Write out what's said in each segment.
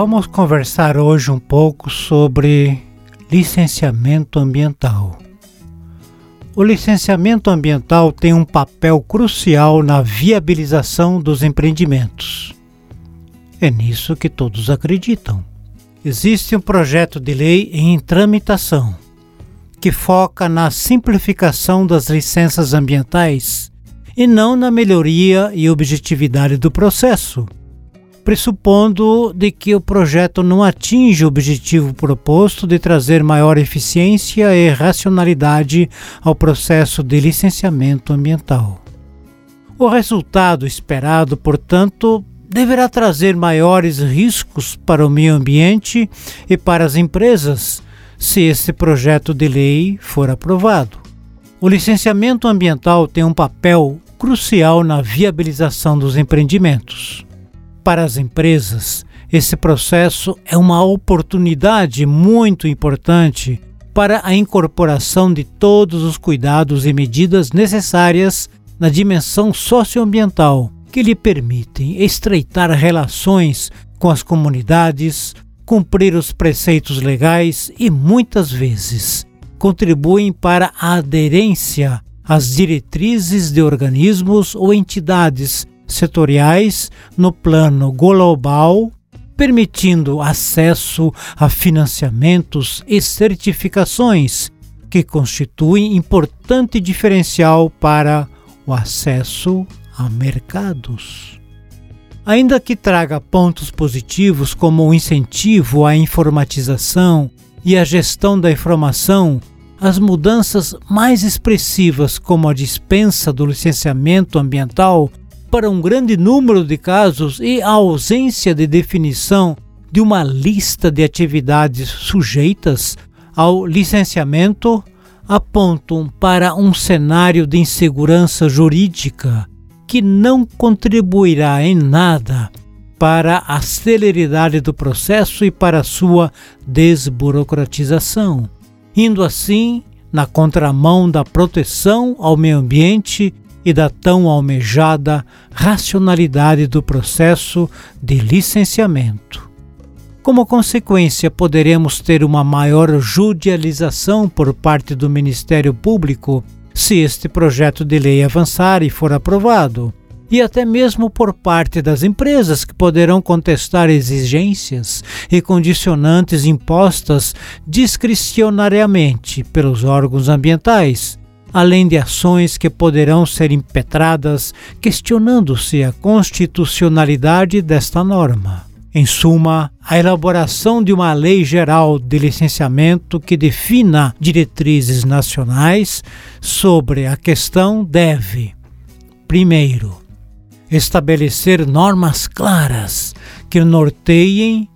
Vamos conversar hoje um pouco sobre licenciamento ambiental. O licenciamento ambiental tem um papel crucial na viabilização dos empreendimentos. É nisso que todos acreditam. Existe um projeto de lei em tramitação que foca na simplificação das licenças ambientais e não na melhoria e objetividade do processo, pressupondo de que o projeto não atinge o objetivo proposto de trazer maior eficiência e racionalidade ao processo de licenciamento ambiental. O resultado esperado, portanto, deverá trazer maiores riscos para o meio ambiente e para as empresas se esse projeto de lei for aprovado. O licenciamento ambiental tem um papel crucial na viabilização dos empreendimentos. Para as empresas, esse processo é uma oportunidade muito importante para a incorporação de todos os cuidados e medidas necessárias na dimensão socioambiental que lhe permitem estreitar relações com as comunidades, cumprir os preceitos legais e muitas vezes contribuem para a aderência às diretrizes de organismos ou entidades setoriais no plano global, permitindo acesso a financiamentos e certificações que constituem importante diferencial para o acesso a mercados. Ainda que traga pontos positivos como o incentivo à informatização e à gestão da informação, as mudanças mais expressivas, como a dispensa do licenciamento ambiental para um grande número de casos e a ausência de definição de uma lista de atividades sujeitas ao licenciamento, apontam para um cenário de insegurança jurídica que não contribuirá em nada para a celeridade do processo e para sua desburocratização, indo assim na contramão da proteção ao meio ambiente e da tão almejada racionalidade do processo de licenciamento. Como consequência, poderemos ter uma maior judicialização por parte do Ministério Público se este projeto de lei avançar e for aprovado, e até mesmo por parte das empresas que poderão contestar exigências e condicionantes impostas discricionariamente pelos órgãos ambientais, além de ações que poderão ser impetradas questionando-se a constitucionalidade desta norma. Em suma, a elaboração de uma lei geral de licenciamento que defina diretrizes nacionais sobre a questão deve, primeiro, estabelecer normas claras que norteiem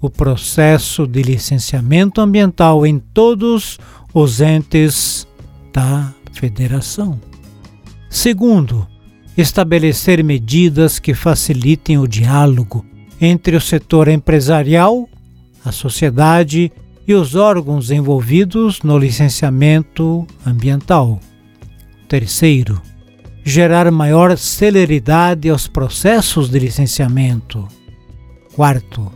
o processo de licenciamento ambiental em todos os entes da federação. Segundo, estabelecer medidas que facilitem o diálogo entre o setor empresarial, a sociedade e os órgãos envolvidos no licenciamento ambiental. Terceiro, gerar maior celeridade aos processos de licenciamento. Quarto,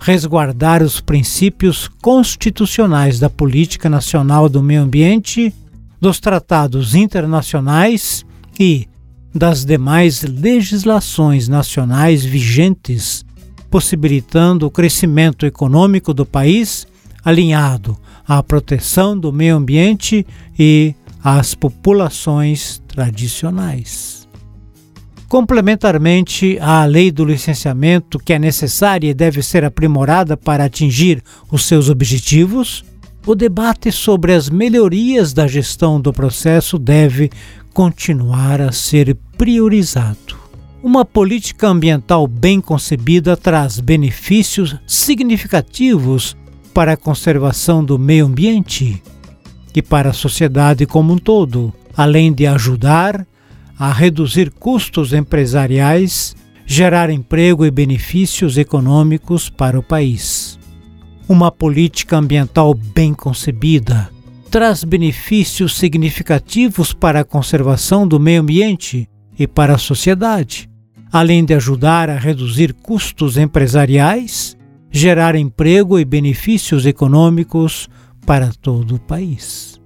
resguardar os princípios constitucionais da política nacional do meio ambiente, dos tratados internacionais e das demais legislações nacionais vigentes possibilitando o crescimento econômico do país alinhado à proteção do meio ambiente e às populações tradicionais. Complementarmente à lei do licenciamento, que é necessária e deve ser aprimorada para atingir os seus objetivos, o debate sobre as melhorias da gestão do processo deve continuar a ser priorizado. Uma política ambiental bem concebida traz benefícios significativos para a conservação do meio ambiente e para a sociedade como um todo, além de ajudar a reduzir custos empresariais, gerar emprego e benefícios econômicos para o país. Uma política ambiental bem concebida traz benefícios significativos para a conservação do meio ambiente e para a sociedade além de ajudar a reduzir custos empresariais, gerar emprego e benefícios econômicos para todo o país.